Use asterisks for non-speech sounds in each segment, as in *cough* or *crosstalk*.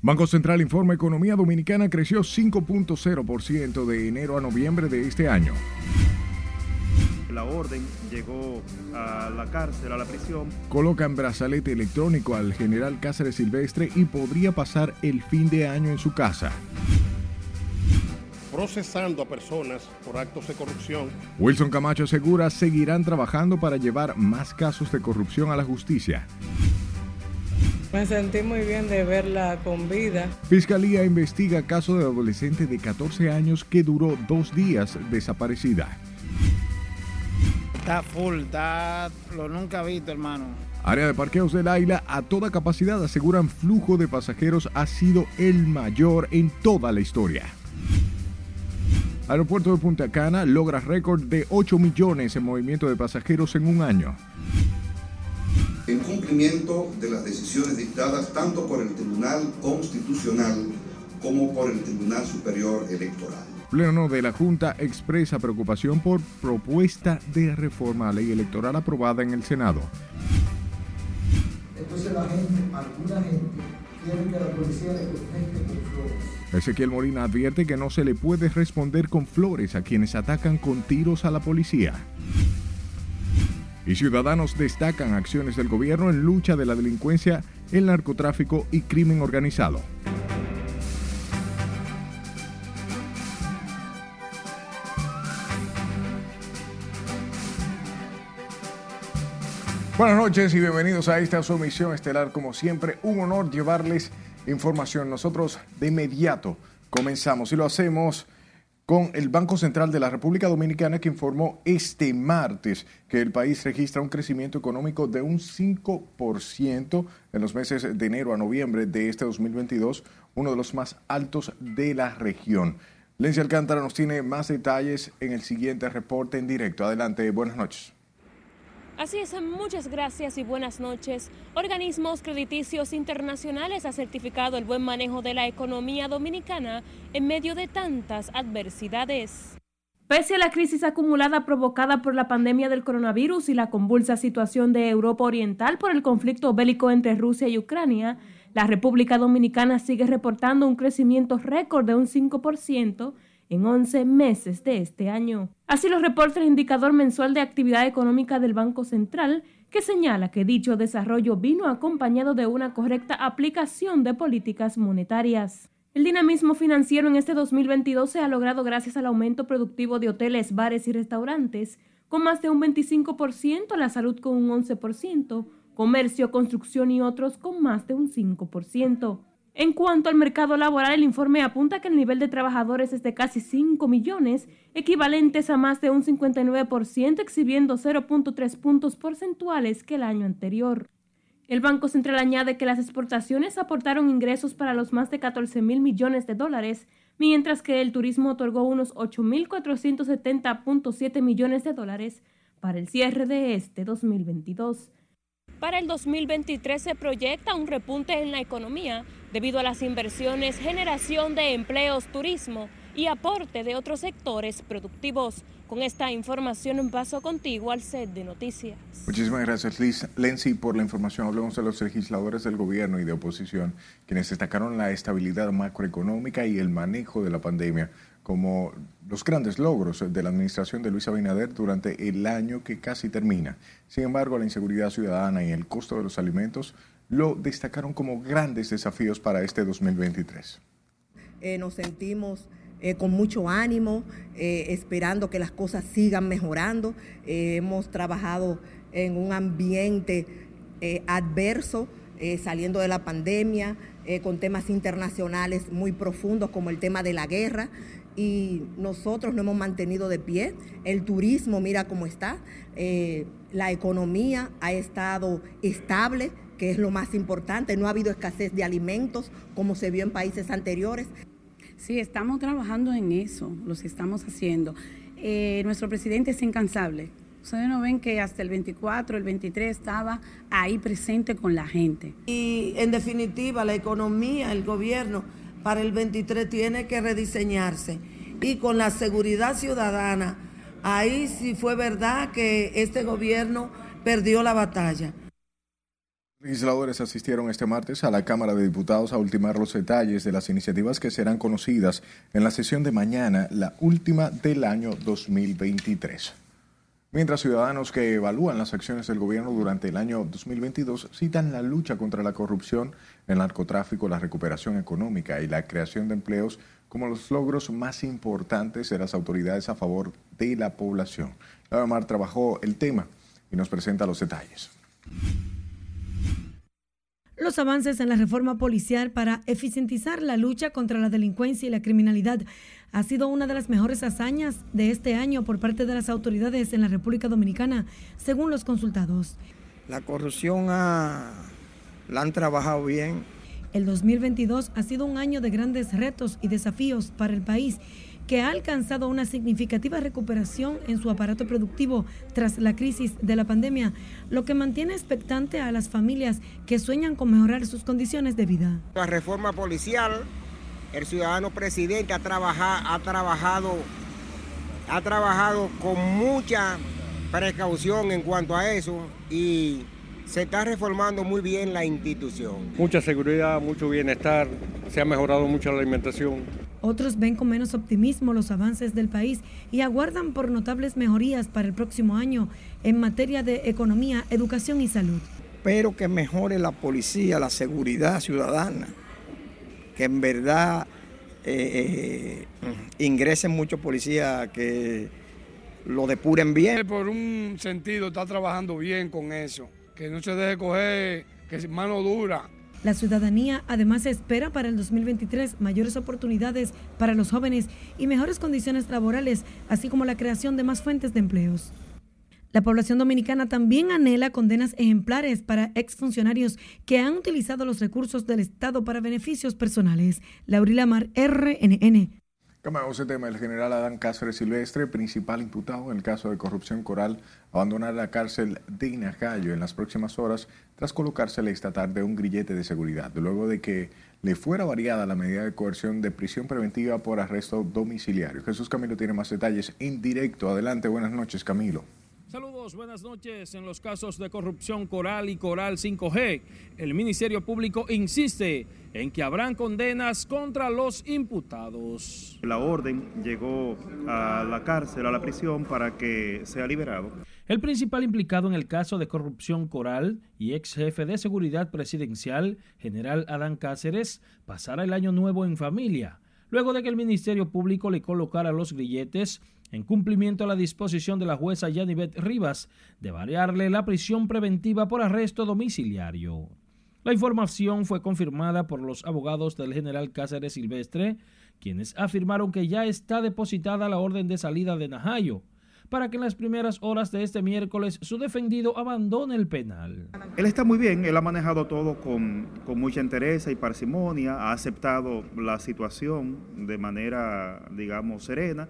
Banco Central informa economía dominicana creció 5.0% de enero a noviembre de este año. La orden llegó a la cárcel, a la prisión. Colocan brazalete electrónico al general Cáceres Silvestre y podría pasar el fin de año en su casa procesando a personas por actos de corrupción. Wilson Camacho asegura seguirán trabajando para llevar más casos de corrupción a la justicia. Me sentí muy bien de verla con vida. Fiscalía investiga caso de adolescente de 14 años que duró dos días desaparecida. Está full, está lo nunca visto, hermano. Área de parqueos del Aila a toda capacidad aseguran flujo de pasajeros ha sido el mayor en toda la historia. Aeropuerto de Punta Cana logra récord de 8 millones en movimiento de pasajeros en un año. En cumplimiento de las decisiones dictadas tanto por el Tribunal Constitucional como por el Tribunal Superior Electoral. Pleno de la Junta expresa preocupación por propuesta de reforma a ley electoral aprobada en el Senado. Entonces la gente, alguna gente, quiere que la policía le conteste con flores Ezequiel Molina advierte que no se le puede responder con flores a quienes atacan con tiros a la policía. Y ciudadanos destacan acciones del gobierno en lucha de la delincuencia, el narcotráfico y crimen organizado. Buenas noches y bienvenidos a esta su misión estelar. Como siempre, un honor llevarles información. Nosotros de inmediato comenzamos y lo hacemos con el Banco Central de la República Dominicana que informó este martes que el país registra un crecimiento económico de un 5% en los meses de enero a noviembre de este 2022, uno de los más altos de la región. Lencia Alcántara nos tiene más detalles en el siguiente reporte en directo. Adelante, buenas noches. Así es, muchas gracias y buenas noches. Organismos crediticios internacionales han certificado el buen manejo de la economía dominicana en medio de tantas adversidades. Pese a la crisis acumulada provocada por la pandemia del coronavirus y la convulsa situación de Europa Oriental por el conflicto bélico entre Rusia y Ucrania, la República Dominicana sigue reportando un crecimiento récord de un 5% en 11 meses de este año. Así lo reporta el indicador mensual de actividad económica del Banco Central, que señala que dicho desarrollo vino acompañado de una correcta aplicación de políticas monetarias. El dinamismo financiero en este 2022 se ha logrado gracias al aumento productivo de hoteles, bares y restaurantes, con más de un 25%, la salud con un 11%, comercio, construcción y otros con más de un 5%. En cuanto al mercado laboral, el informe apunta que el nivel de trabajadores es de casi 5 millones, equivalentes a más de un 59%, exhibiendo 0.3 puntos porcentuales que el año anterior. El Banco Central añade que las exportaciones aportaron ingresos para los más de 14 mil millones de dólares, mientras que el turismo otorgó unos 8.470.7 millones de dólares para el cierre de este 2022. Para el 2023 se proyecta un repunte en la economía debido a las inversiones, generación de empleos, turismo y aporte de otros sectores productivos. Con esta información paso contigo al set de noticias. Muchísimas gracias, Liz. Lenzi, por la información. Hablemos de los legisladores del gobierno y de oposición, quienes destacaron la estabilidad macroeconómica y el manejo de la pandemia como los grandes logros de la administración de Luis Abinader durante el año que casi termina. Sin embargo, la inseguridad ciudadana y el costo de los alimentos lo destacaron como grandes desafíos para este 2023. Eh, nos sentimos eh, con mucho ánimo, eh, esperando que las cosas sigan mejorando. hemos trabajado en un ambiente adverso, saliendo de la pandemia, con temas internacionales muy profundos como el tema de la guerra y nosotros nos hemos mantenido de pie. El turismo, mira cómo está. Eh, la economía ha estado estable, que es lo más importante. No ha habido escasez de alimentos como se vio en países anteriores. Sí, estamos trabajando en eso, los estamos haciendo. Eh, nuestro presidente es incansable. Ustedes no ven que hasta el 24, el 23 estaba ahí presente con la gente. Y en definitiva, la economía, el gobierno para el 23 tiene que rediseñarse. Y con la seguridad ciudadana, ahí sí fue verdad que este gobierno perdió la batalla. Legisladores asistieron este martes a la Cámara de Diputados a ultimar los detalles de las iniciativas que serán conocidas en la sesión de mañana, la última del año 2023. Mientras ciudadanos que evalúan las acciones del gobierno durante el año 2022 citan la lucha contra la corrupción, el narcotráfico, la recuperación económica y la creación de empleos como los logros más importantes de las autoridades a favor de la población. La Mar trabajó el tema y nos presenta los detalles. Los avances en la reforma policial para eficientizar la lucha contra la delincuencia y la criminalidad ha sido una de las mejores hazañas de este año por parte de las autoridades en la República Dominicana, según los consultados. La corrupción la han trabajado bien. El 2022 ha sido un año de grandes retos y desafíos para el país que ha alcanzado una significativa recuperación en su aparato productivo tras la crisis de la pandemia, lo que mantiene expectante a las familias que sueñan con mejorar sus condiciones de vida. La reforma policial, el ciudadano presidente ha, trabajado, ha trabajado, ha trabajado con mucha precaución en cuanto a eso y se está reformando muy bien la institución. Mucha seguridad, mucho bienestar, se ha mejorado mucho la alimentación. Otros ven con menos optimismo los avances del país y aguardan por notables mejorías para el próximo año en materia de economía, educación y salud. Pero que mejore la policía, la seguridad ciudadana, que en verdad eh, eh, ingresen muchos policías que lo depuren bien. Por un sentido está trabajando bien con eso, que no se deje coger, que es mano dura la ciudadanía además espera para el 2023 mayores oportunidades para los jóvenes y mejores condiciones laborales, así como la creación de más fuentes de empleos. La población dominicana también anhela condenas ejemplares para exfuncionarios que han utilizado los recursos del Estado para beneficios personales. Laurila Mar, RNN. Cambiamos el tema. El general Adán Cáceres Silvestre, principal imputado en el caso de corrupción coral, abandonará la cárcel de Inacayo en las próximas horas tras colocársele esta tarde un grillete de seguridad, luego de que le fuera variada la medida de coerción de prisión preventiva por arresto domiciliario. Jesús Camilo tiene más detalles en directo. Adelante, buenas noches, Camilo. Saludos, buenas noches. En los casos de corrupción Coral y Coral 5G, el Ministerio Público insiste en que habrán condenas contra los imputados. La orden llegó a la cárcel, a la prisión, para que sea liberado. El principal implicado en el caso de corrupción Coral y ex jefe de seguridad presidencial, general Adán Cáceres, pasará el año nuevo en familia, luego de que el Ministerio Público le colocara los grilletes en cumplimiento a la disposición de la jueza Yanivet Rivas de variarle la prisión preventiva por arresto domiciliario. La información fue confirmada por los abogados del general Cáceres Silvestre, quienes afirmaron que ya está depositada la orden de salida de Najayo, para que en las primeras horas de este miércoles su defendido abandone el penal. Él está muy bien, él ha manejado todo con, con mucha entereza y parsimonia, ha aceptado la situación de manera, digamos, serena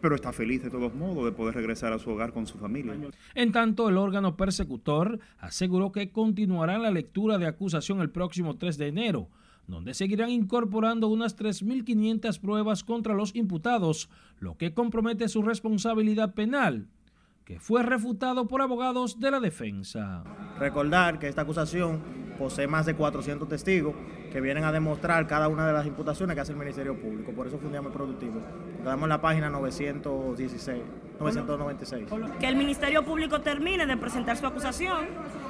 pero está feliz de todos modos de poder regresar a su hogar con su familia. En tanto, el órgano persecutor aseguró que continuará la lectura de acusación el próximo 3 de enero, donde seguirán incorporando unas 3.500 pruebas contra los imputados, lo que compromete su responsabilidad penal que fue refutado por abogados de la defensa. Recordar que esta acusación posee más de 400 testigos que vienen a demostrar cada una de las imputaciones que hace el Ministerio Público. Por eso fue un día muy productivo. Quedamos en la página 916, 996. Que el Ministerio Público termine de presentar su acusación,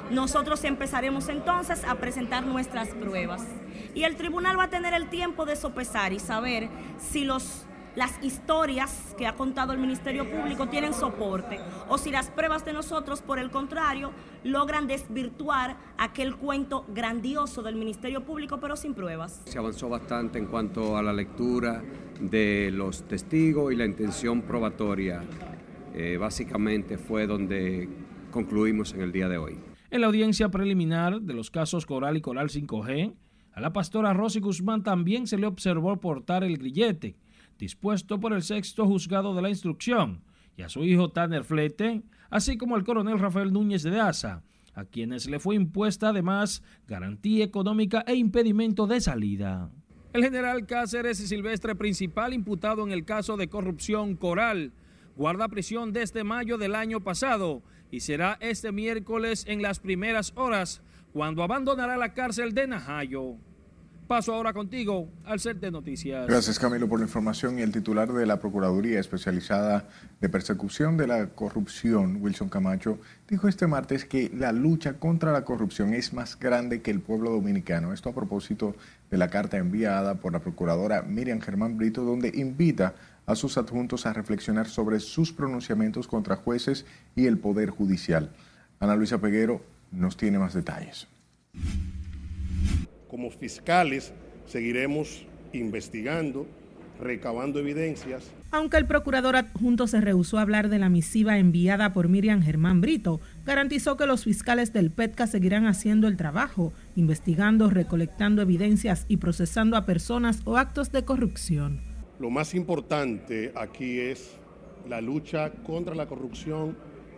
nosotros empezaremos entonces a presentar nuestras pruebas. Y el tribunal va a tener el tiempo de sopesar y saber si los las historias que ha contado el Ministerio Público tienen soporte o si las pruebas de nosotros, por el contrario, logran desvirtuar aquel cuento grandioso del Ministerio Público, pero sin pruebas. Se avanzó bastante en cuanto a la lectura de los testigos y la intención probatoria. Eh, básicamente fue donde concluimos en el día de hoy. En la audiencia preliminar de los casos Coral y Coral 5G, a la pastora Rosy Guzmán también se le observó portar el grillete dispuesto por el sexto juzgado de la instrucción, y a su hijo Tanner Flete, así como al coronel Rafael Núñez de Asa, a quienes le fue impuesta además garantía económica e impedimento de salida. El general Cáceres Silvestre, principal imputado en el caso de corrupción Coral, guarda prisión desde mayo del año pasado y será este miércoles en las primeras horas cuando abandonará la cárcel de Najayo. Paso ahora contigo al set de noticias. Gracias Camilo por la información y el titular de la Procuraduría Especializada de Persecución de la Corrupción, Wilson Camacho, dijo este martes que la lucha contra la corrupción es más grande que el pueblo dominicano. Esto a propósito de la carta enviada por la Procuradora Miriam Germán Brito, donde invita a sus adjuntos a reflexionar sobre sus pronunciamientos contra jueces y el Poder Judicial. Ana Luisa Peguero nos tiene más detalles como fiscales seguiremos investigando, recabando evidencias. Aunque el procurador adjunto se rehusó a hablar de la misiva enviada por Miriam Germán Brito, garantizó que los fiscales del PETCA seguirán haciendo el trabajo, investigando, recolectando evidencias y procesando a personas o actos de corrupción. Lo más importante aquí es la lucha contra la corrupción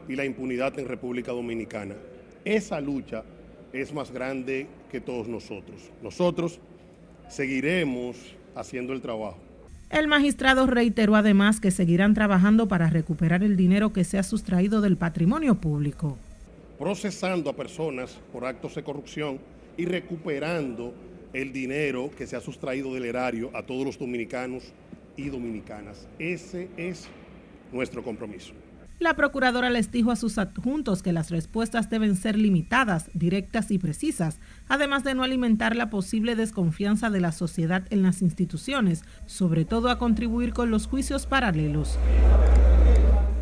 y la impunidad en República Dominicana. Esa lucha es más grande que todos nosotros. Nosotros seguiremos haciendo el trabajo. El magistrado reiteró además que seguirán trabajando para recuperar el dinero que se ha sustraído del patrimonio público. Procesando a personas por actos de corrupción y recuperando el dinero que se ha sustraído del erario a todos los dominicanos y dominicanas. Ese es nuestro compromiso. La procuradora les dijo a sus adjuntos que las respuestas deben ser limitadas, directas y precisas, además de no alimentar la posible desconfianza de la sociedad en las instituciones, sobre todo a contribuir con los juicios paralelos.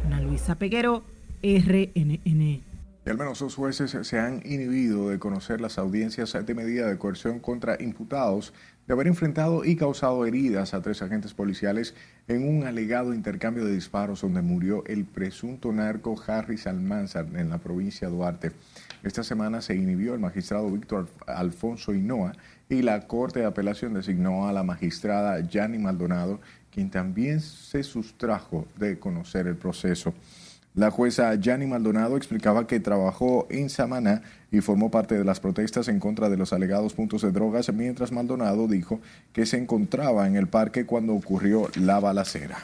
Ana Luisa Peguero, RNN. Al menos dos jueces se han inhibido de conocer las audiencias de medida de coerción contra imputados de haber enfrentado y causado heridas a tres agentes policiales en un alegado intercambio de disparos donde murió el presunto narco Harris Almanzar en la provincia de Duarte. Esta semana se inhibió el magistrado Víctor Alfonso Hinoa y la Corte de Apelación designó a la magistrada Yanni Maldonado, quien también se sustrajo de conocer el proceso. La jueza Yanni Maldonado explicaba que trabajó en Samaná y formó parte de las protestas en contra de los alegados puntos de drogas, mientras Maldonado dijo que se encontraba en el parque cuando ocurrió la balacera.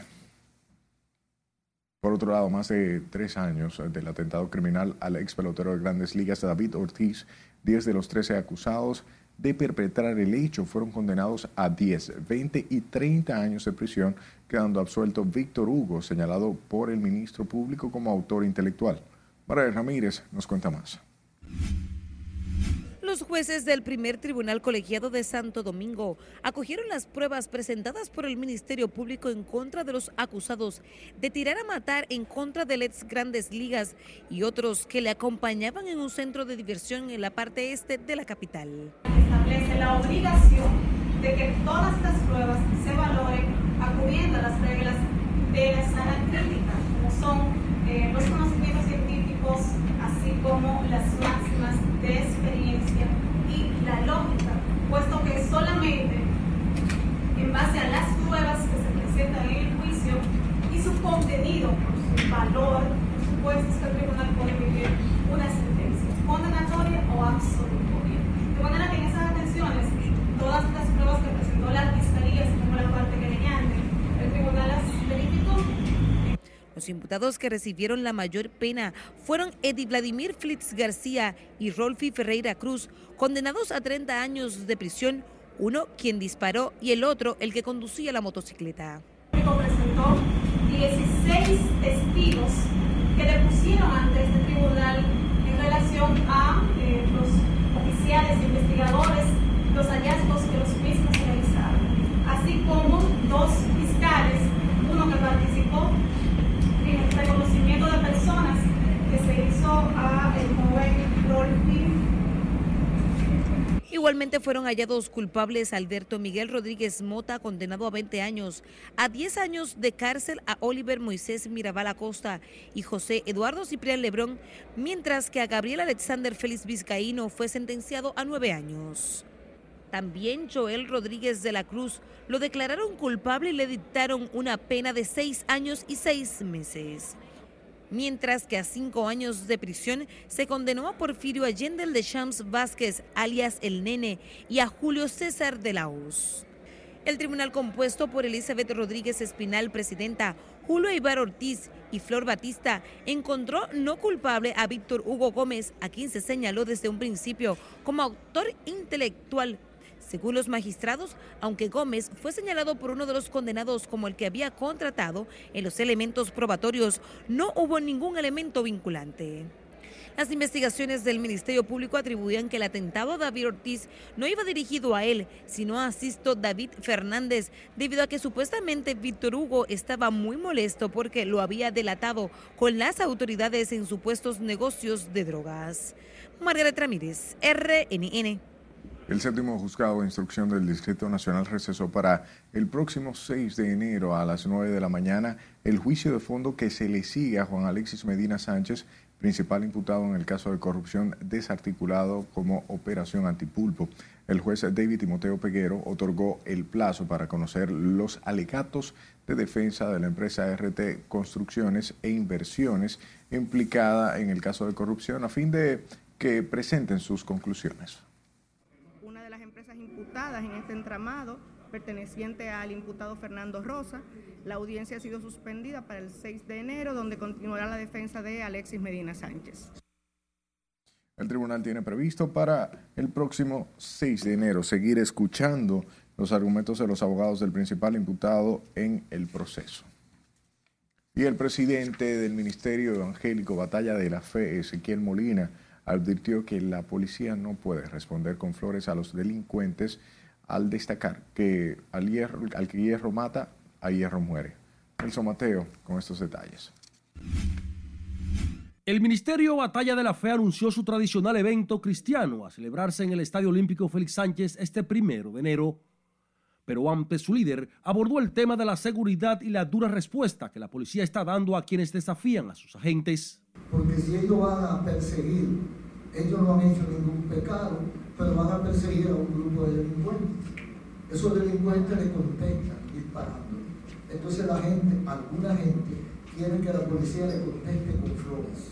Por otro lado, más de tres años del atentado criminal al ex pelotero de grandes ligas David Ortiz, 10 de los 13 acusados de perpetrar el hecho fueron condenados a 10, 20 y 30 años de prisión, quedando absuelto Víctor Hugo, señalado por el ministro público como autor intelectual. María Ramírez nos cuenta más. Los jueces del primer tribunal colegiado de Santo Domingo acogieron las pruebas presentadas por el Ministerio Público en contra de los acusados de tirar a matar en contra del ex Grandes Ligas y otros que le acompañaban en un centro de diversión en la parte este de la capital. Establece la obligación de que todas estas pruebas se valoren acudiendo a las reglas de la sana crítica, como son eh, los conocimientos científicos, así como las máximas de experiencia y la lógica, puesto que solamente en base a las pruebas que se presentan en el juicio y su contenido, por su valor, por supuesto, que el tribunal puede emitir una sentencia condenatoria o absolutoria. De manera que en esas atenciones, todas las pruebas que presentó la Fiscalía, así como la parte querellante, el tribunal las verificó los imputados que recibieron la mayor pena fueron Eddie Vladimir Flitz García y Rolfi Ferreira Cruz, condenados a 30 años de prisión, uno quien disparó y el otro el que conducía la motocicleta. presentó 16 testigos que depusieron ante este tribunal en relación a eh, los oficiales investigadores, los hallazgos que los mismos así como dos fiscales, uno que participó el reconocimiento de personas que se hizo a el joven Rolfi. Igualmente fueron hallados culpables Alberto Miguel Rodríguez Mota, condenado a 20 años, a 10 años de cárcel a Oliver Moisés Mirabal Acosta y José Eduardo Ciprián Lebrón, mientras que a Gabriel Alexander Félix Vizcaíno fue sentenciado a 9 años. También Joel Rodríguez de la Cruz lo declararon culpable y le dictaron una pena de seis años y seis meses. Mientras que a cinco años de prisión se condenó a Porfirio Allende de Shams Vázquez, alias El Nene, y a Julio César de la. El tribunal compuesto por Elizabeth Rodríguez Espinal, presidenta, Julio Ibar Ortiz y Flor Batista encontró no culpable a Víctor Hugo Gómez, a quien se señaló desde un principio como autor intelectual. Según los magistrados, aunque Gómez fue señalado por uno de los condenados como el que había contratado, en los elementos probatorios no hubo ningún elemento vinculante. Las investigaciones del Ministerio Público atribuían que el atentado a David Ortiz no iba dirigido a él, sino a Sisto David Fernández, debido a que supuestamente Víctor Hugo estaba muy molesto porque lo había delatado con las autoridades en supuestos negocios de drogas. Margaret Ramírez, RNN. El séptimo juzgado de instrucción del Distrito Nacional recesó para el próximo 6 de enero a las 9 de la mañana el juicio de fondo que se le sigue a Juan Alexis Medina Sánchez principal imputado en el caso de corrupción desarticulado como Operación Antipulpo. El juez David Timoteo Peguero otorgó el plazo para conocer los alegatos de defensa de la empresa RT Construcciones e Inversiones implicada en el caso de corrupción a fin de que presenten sus conclusiones. Una de las empresas en este entramado perteneciente al imputado Fernando Rosa. La audiencia ha sido suspendida para el 6 de enero, donde continuará la defensa de Alexis Medina Sánchez. El tribunal tiene previsto para el próximo 6 de enero seguir escuchando los argumentos de los abogados del principal imputado en el proceso. Y el presidente del Ministerio Evangélico Batalla de la Fe, Ezequiel Molina, advirtió que la policía no puede responder con flores a los delincuentes al destacar que al, hierro, al que hierro mata, a hierro muere. Nelson Mateo con estos detalles. El Ministerio Batalla de la Fe anunció su tradicional evento cristiano a celebrarse en el Estadio Olímpico Félix Sánchez este primero de enero. Pero antes su líder abordó el tema de la seguridad y la dura respuesta que la policía está dando a quienes desafían a sus agentes. Porque si ellos van a perseguir, ellos no han hecho ningún pecado, pero van a perseguir a un grupo de delincuentes. Esos delincuentes le contestan disparando. Entonces la gente, alguna gente, quiere que la policía le conteste con flores.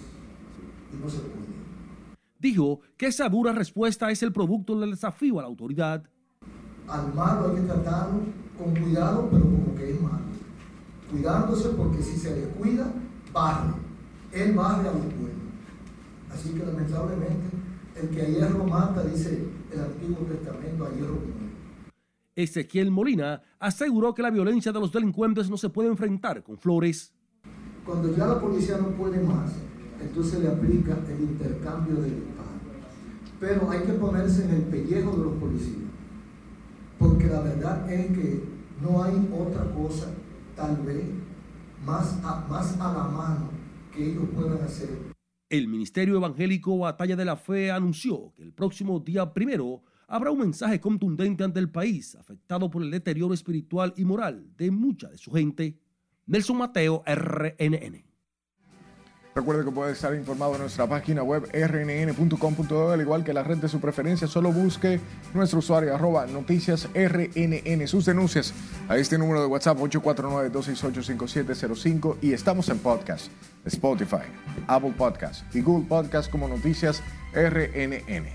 Y no se puede. Dijo que esa dura respuesta es el producto del desafío a la autoridad. Al malo hay que tratarlo con cuidado, pero como que es malo. Cuidándose porque si se le cuida, barre. Él barre a los buenos. Así que lamentablemente el que a hierro mata, dice el Antiguo Testamento, a hierro muere. Ezequiel Molina aseguró que la violencia de los delincuentes no se puede enfrentar con flores. Cuando ya la policía no puede más, entonces le aplica el intercambio de disparos. Pero hay que ponerse en el pellejo de los policías, porque la verdad es que no hay otra cosa, tal vez, más a, más a la mano que ellos puedan hacer el Ministerio Evangélico Batalla de la Fe anunció que el próximo día primero habrá un mensaje contundente ante el país afectado por el deterioro espiritual y moral de mucha de su gente. Nelson Mateo, RNN. Recuerde que puede estar informado en nuestra página web rnn.com.do, al igual que la red de su preferencia. Solo busque nuestro usuario arroba noticias rnn. Sus denuncias a este número de WhatsApp 849-268-5705 y estamos en podcast, Spotify, Apple Podcast y Google Podcast como Noticias RNN.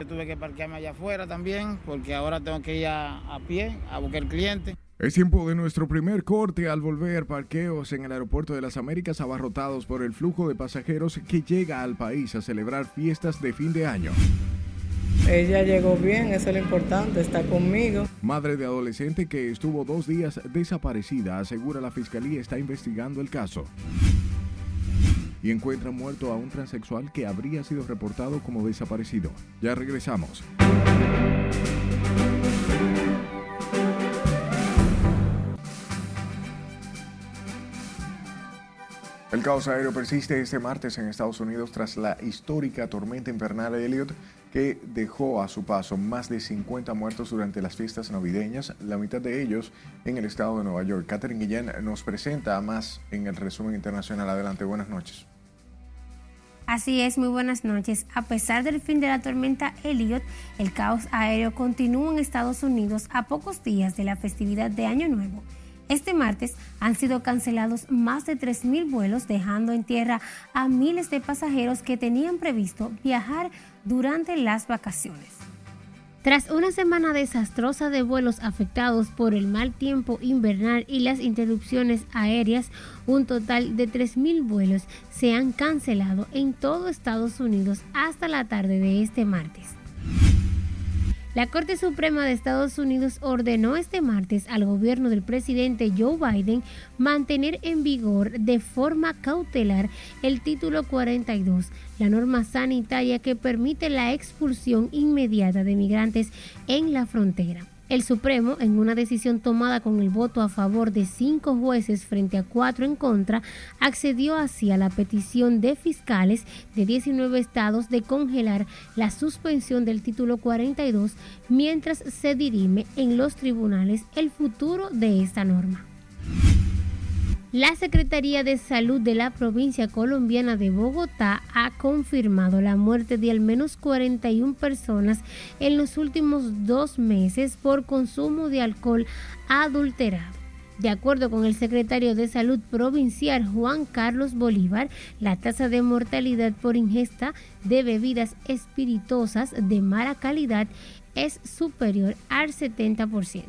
Yo tuve que parquearme allá afuera también porque ahora tengo que ir a, a pie a buscar el cliente. Es tiempo de nuestro primer corte al volver parqueos en el aeropuerto de las Américas abarrotados por el flujo de pasajeros que llega al país a celebrar fiestas de fin de año. Ella llegó bien, eso es lo importante, está conmigo. Madre de adolescente que estuvo dos días desaparecida, asegura la fiscalía está investigando el caso. Y encuentra muerto a un transexual que habría sido reportado como desaparecido. Ya regresamos. Caos aéreo persiste este martes en Estados Unidos tras la histórica tormenta invernal Elliot que dejó a su paso más de 50 muertos durante las fiestas navideñas, la mitad de ellos en el estado de Nueva York. Catherine Guillén nos presenta más en el resumen internacional. Adelante, buenas noches. Así es, muy buenas noches. A pesar del fin de la tormenta Elliot, el caos aéreo continúa en Estados Unidos a pocos días de la festividad de Año Nuevo. Este martes han sido cancelados más de 3.000 vuelos, dejando en tierra a miles de pasajeros que tenían previsto viajar durante las vacaciones. Tras una semana desastrosa de vuelos afectados por el mal tiempo invernal y las interrupciones aéreas, un total de 3.000 vuelos se han cancelado en todo Estados Unidos hasta la tarde de este martes. La Corte Suprema de Estados Unidos ordenó este martes al gobierno del presidente Joe Biden mantener en vigor de forma cautelar el título 42, la norma sanitaria que permite la expulsión inmediata de migrantes en la frontera. El Supremo, en una decisión tomada con el voto a favor de cinco jueces frente a cuatro en contra, accedió así a la petición de fiscales de 19 estados de congelar la suspensión del título 42 mientras se dirime en los tribunales el futuro de esta norma. La Secretaría de Salud de la provincia colombiana de Bogotá ha confirmado la muerte de al menos 41 personas en los últimos dos meses por consumo de alcohol adulterado. De acuerdo con el secretario de Salud provincial Juan Carlos Bolívar, la tasa de mortalidad por ingesta de bebidas espirituosas de mala calidad es superior al 70%.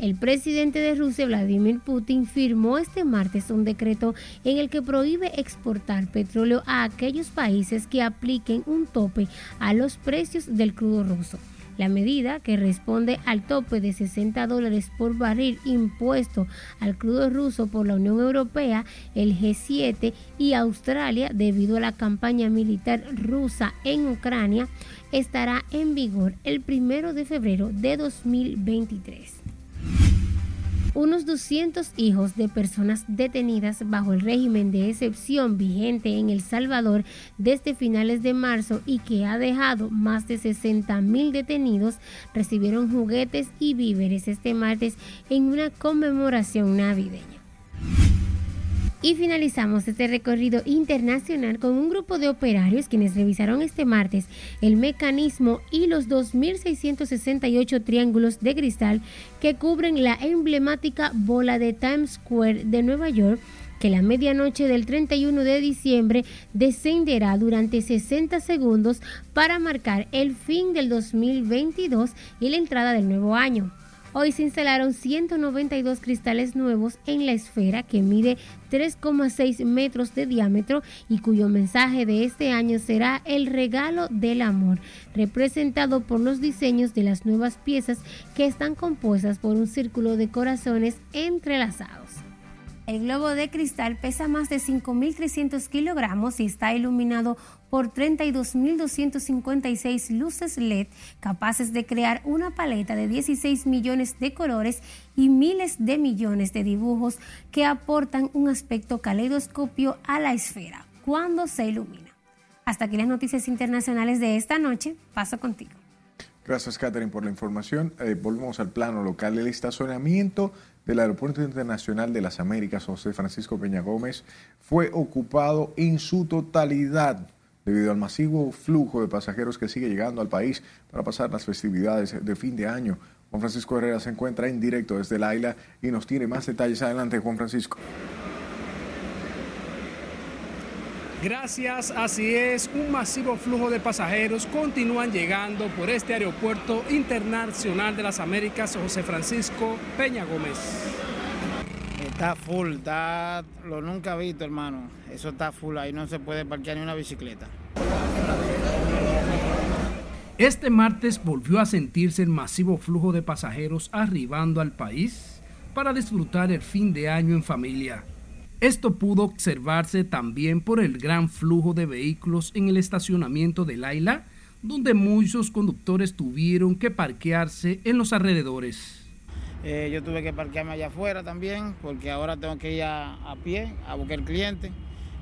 El presidente de Rusia, Vladimir Putin, firmó este martes un decreto en el que prohíbe exportar petróleo a aquellos países que apliquen un tope a los precios del crudo ruso. La medida, que responde al tope de 60 dólares por barril impuesto al crudo ruso por la Unión Europea, el G7 y Australia debido a la campaña militar rusa en Ucrania, estará en vigor el primero de febrero de 2023 unos 200 hijos de personas detenidas bajo el régimen de excepción vigente en El Salvador desde finales de marzo y que ha dejado más de 60 mil detenidos, recibieron juguetes y víveres este martes en una conmemoración navideña. Y finalizamos este recorrido internacional con un grupo de operarios quienes revisaron este martes el mecanismo y los 2.668 triángulos de cristal que cubren la emblemática bola de Times Square de Nueva York que la medianoche del 31 de diciembre descenderá durante 60 segundos para marcar el fin del 2022 y la entrada del nuevo año. Hoy se instalaron 192 cristales nuevos en la esfera que mide 3,6 metros de diámetro y cuyo mensaje de este año será el regalo del amor, representado por los diseños de las nuevas piezas que están compuestas por un círculo de corazones entrelazados. El globo de cristal pesa más de 5.300 kilogramos y está iluminado por 32.256 luces LED capaces de crear una paleta de 16 millones de colores y miles de millones de dibujos que aportan un aspecto caleidoscopio a la esfera cuando se ilumina. Hasta aquí las noticias internacionales de esta noche. Paso contigo. Gracias, Catherine, por la información. Eh, volvemos al plano local. El estacionamiento del Aeropuerto Internacional de las Américas, José Francisco Peña Gómez, fue ocupado en su totalidad debido al masivo flujo de pasajeros que sigue llegando al país para pasar las festividades de fin de año. Juan Francisco Herrera se encuentra en directo desde la isla y nos tiene más detalles. Adelante, Juan Francisco. Gracias, así es, un masivo flujo de pasajeros continúan llegando por este aeropuerto internacional de las Américas José Francisco Peña Gómez. Está full, está lo nunca visto, hermano. Eso está full, ahí no se puede parquear ni una bicicleta. Este martes volvió a sentirse el masivo flujo de pasajeros arribando al país para disfrutar el fin de año en familia. Esto pudo observarse también por el gran flujo de vehículos en el estacionamiento de Laila, donde muchos conductores tuvieron que parquearse en los alrededores. Eh, yo tuve que parquearme allá afuera también, porque ahora tengo que ir a, pie a buscar el cliente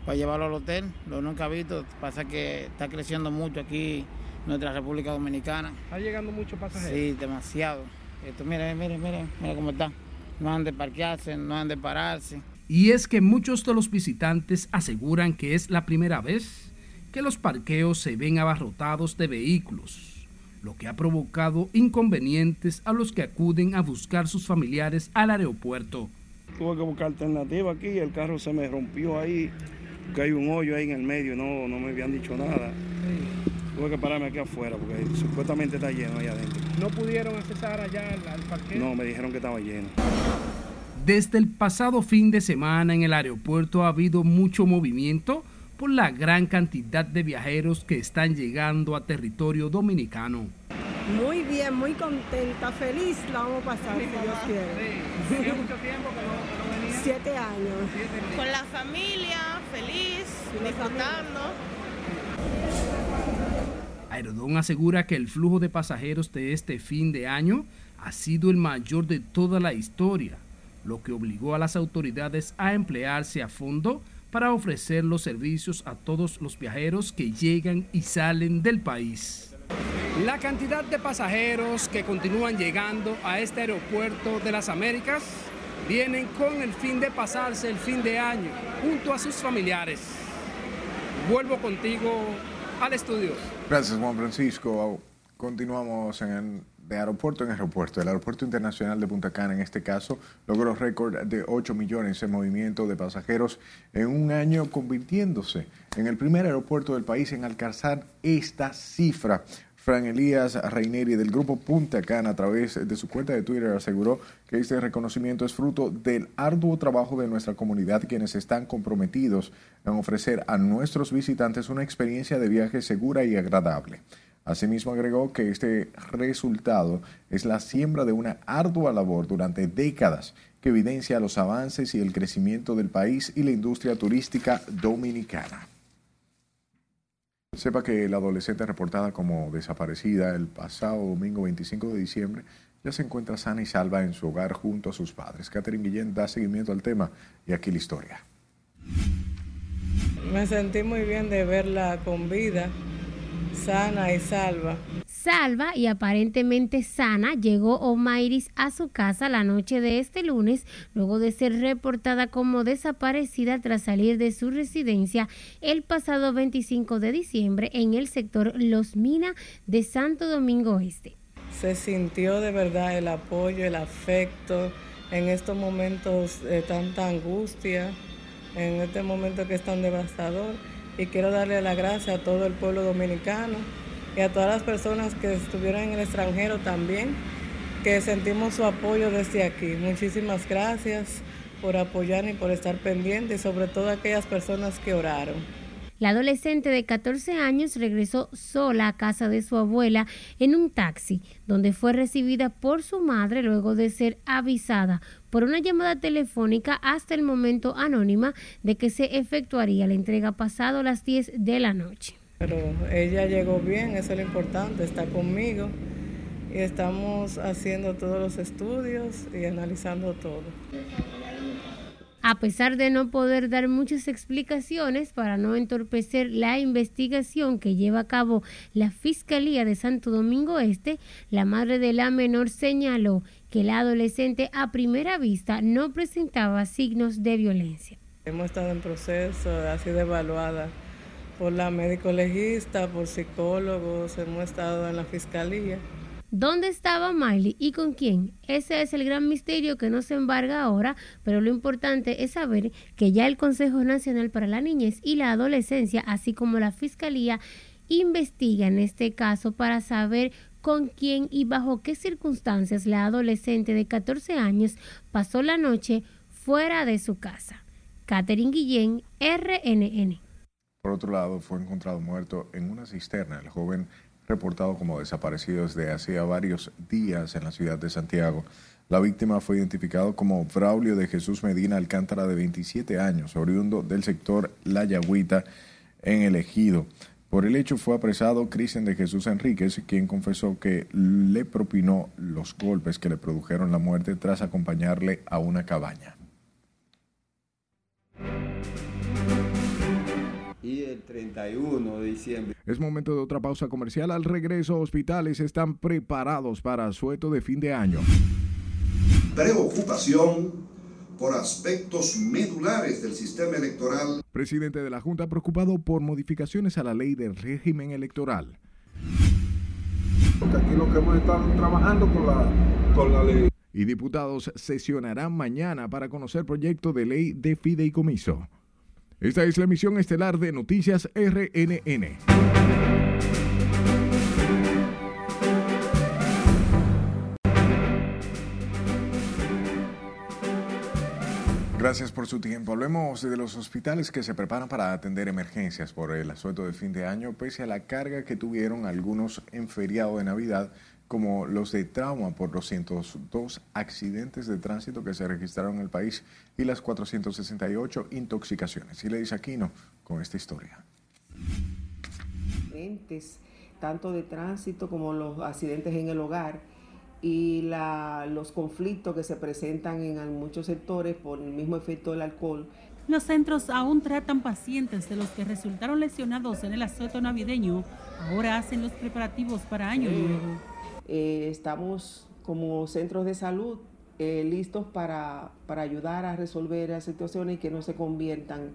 para llevarlo al hotel. Lo nunca he visto, pasa que está creciendo mucho aquí nuestra República Dominicana. ¿Está llegando mucho pasajeros? Sí, demasiado. Esto, miren, miren, miren, miren cómo está. No han de parquearse, no han de pararse. Y es que muchos de los visitantes aseguran que es la primera vez que los parqueos se ven abarrotados de vehículos, lo que ha provocado inconvenientes a los que acuden a buscar sus familiares al aeropuerto. Tuve que buscar alternativa aquí, el carro se me rompió ahí, que hay un hoyo ahí en el medio, no, no me habían dicho nada. Tuve que pararme aquí afuera porque supuestamente está lleno ahí adentro. ¿No pudieron accesar allá al, al parque? No, me dijeron que estaba lleno. Desde el pasado fin de semana en el aeropuerto ha habido mucho movimiento por la gran cantidad de viajeros que están llegando a territorio dominicano. Muy bien, muy contenta, feliz la vamos a pasar, si Dios quiere. ¿Tiene mucho tiempo que no, que no venía? Siete años. Con la familia, feliz, disfrutando. Aerodón asegura que el flujo de pasajeros de este fin de año ha sido el mayor de toda la historia, lo que obligó a las autoridades a emplearse a fondo para ofrecer los servicios a todos los viajeros que llegan y salen del país. La cantidad de pasajeros que continúan llegando a este aeropuerto de las Américas vienen con el fin de pasarse el fin de año junto a sus familiares. Vuelvo contigo al estudio. Gracias, Juan Francisco. Continuamos en el, de aeropuerto en aeropuerto. El Aeropuerto Internacional de Punta Cana, en este caso, logró récord de 8 millones en movimiento de pasajeros en un año, convirtiéndose en el primer aeropuerto del país en alcanzar esta cifra. Fran Elías Reineri del grupo Punta Cana a través de su cuenta de Twitter aseguró que este reconocimiento es fruto del arduo trabajo de nuestra comunidad quienes están comprometidos en ofrecer a nuestros visitantes una experiencia de viaje segura y agradable. Asimismo agregó que este resultado es la siembra de una ardua labor durante décadas que evidencia los avances y el crecimiento del país y la industria turística dominicana. Sepa que la adolescente reportada como desaparecida el pasado domingo 25 de diciembre ya se encuentra sana y salva en su hogar junto a sus padres. Catherine Guillén da seguimiento al tema y aquí la historia. Me sentí muy bien de verla con vida, sana y salva. Salva y aparentemente sana, llegó Omairis a su casa la noche de este lunes, luego de ser reportada como desaparecida tras salir de su residencia el pasado 25 de diciembre en el sector Los Mina de Santo Domingo Este. Se sintió de verdad el apoyo, el afecto en estos momentos de tanta angustia, en este momento que es tan devastador. Y quiero darle la gracia a todo el pueblo dominicano y a todas las personas que estuvieron en el extranjero también, que sentimos su apoyo desde aquí. Muchísimas gracias por apoyar y por estar pendientes, sobre todo aquellas personas que oraron. La adolescente de 14 años regresó sola a casa de su abuela en un taxi, donde fue recibida por su madre luego de ser avisada por una llamada telefónica hasta el momento anónima de que se efectuaría la entrega pasado las 10 de la noche. Pero ella llegó bien, eso es lo importante, está conmigo y estamos haciendo todos los estudios y analizando todo. A pesar de no poder dar muchas explicaciones para no entorpecer la investigación que lleva a cabo la Fiscalía de Santo Domingo Este, la madre de la menor señaló que la adolescente a primera vista no presentaba signos de violencia. Hemos estado en proceso, ha sido evaluada por la médico legista, por psicólogos, hemos estado en la fiscalía. ¿Dónde estaba Miley y con quién? Ese es el gran misterio que no se embarga ahora, pero lo importante es saber que ya el Consejo Nacional para la Niñez y la Adolescencia, así como la Fiscalía, investigan este caso para saber con quién y bajo qué circunstancias la adolescente de 14 años pasó la noche fuera de su casa. Catherine Guillén, RNN. Por otro lado, fue encontrado muerto en una cisterna el joven reportado como desaparecido desde hacía varios días en la ciudad de Santiago. La víctima fue identificado como Braulio de Jesús Medina Alcántara, de 27 años, oriundo del sector La Yagüita, en el Ejido. Por el hecho fue apresado Cristian de Jesús Enríquez, quien confesó que le propinó los golpes que le produjeron la muerte tras acompañarle a una cabaña. 31 de diciembre. Es momento de otra pausa comercial. Al regreso, hospitales están preparados para sueto de fin de año. Preocupación por aspectos medulares del sistema electoral. Presidente de la Junta preocupado por modificaciones a la ley del régimen electoral. Porque aquí lo que hemos estado trabajando con la, con la ley. Y diputados sesionarán mañana para conocer proyecto de ley de fideicomiso. Esta es la emisión estelar de Noticias RNN. Gracias por su tiempo. Hablemos de los hospitales que se preparan para atender emergencias por el asueto de fin de año, pese a la carga que tuvieron algunos en feriado de Navidad como los de trauma por los 102 accidentes de tránsito que se registraron en el país y las 468 intoxicaciones. Y le dice Aquino con esta historia. Tanto de tránsito como los accidentes en el hogar y la, los conflictos que se presentan en muchos sectores por el mismo efecto del alcohol. Los centros aún tratan pacientes de los que resultaron lesionados en el asueto navideño. Ahora hacen los preparativos para Año Nuevo. Eh, estamos como centros de salud eh, listos para, para ayudar a resolver las situaciones y que no se conviertan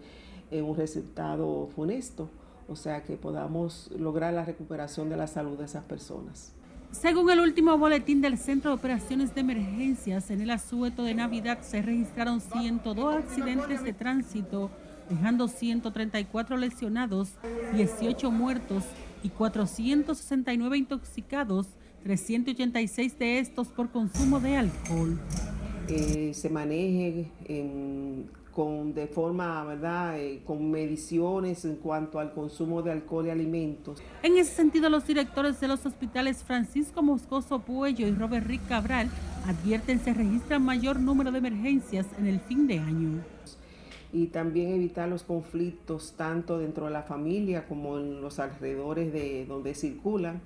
en un resultado funesto. O sea, que podamos lograr la recuperación de la salud de esas personas. Según el último boletín del Centro de Operaciones de Emergencias, en el asueto de Navidad se registraron 102 accidentes de tránsito, dejando 134 lesionados, 18 muertos y 469 intoxicados, 386 de estos por consumo de alcohol. Eh, se maneje en con, de forma, ¿verdad?, eh, con mediciones en cuanto al consumo de alcohol y alimentos. En ese sentido, los directores de los hospitales Francisco Moscoso Puello y Robert Rick Cabral advierten se registra mayor número de emergencias en el fin de año. Y también evitar los conflictos tanto dentro de la familia como en los alrededores de donde circulan,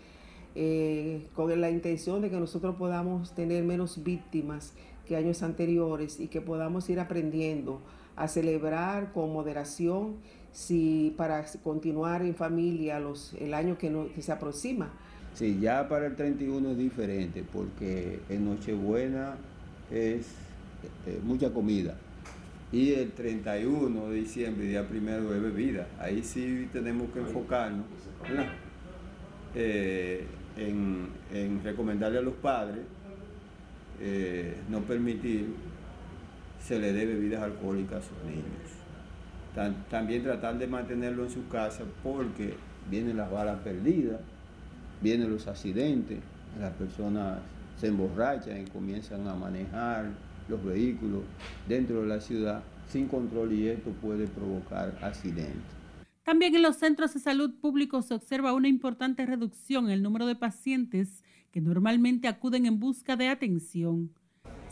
eh, con la intención de que nosotros podamos tener menos víctimas que años anteriores y que podamos ir aprendiendo a celebrar con moderación si para continuar en familia los, el año que, no, se aproxima. Sí, ya para el 31 es diferente porque en Nochebuena es eh, mucha comida y el 31 de diciembre, día primero, de bebida. Ahí sí tenemos que enfocarnos eh, en, en recomendarle a los padres eh, no permitir se le dé bebidas alcohólicas a sus niños. también tratar de mantenerlo en su casa porque vienen las balas perdidas, vienen los accidentes, las personas se emborrachan y comienzan a manejar los vehículos dentro de la ciudad sin control y esto puede provocar accidentes. También en los centros de salud públicos se observa una importante reducción en el número de pacientes que normalmente acuden en busca de atención.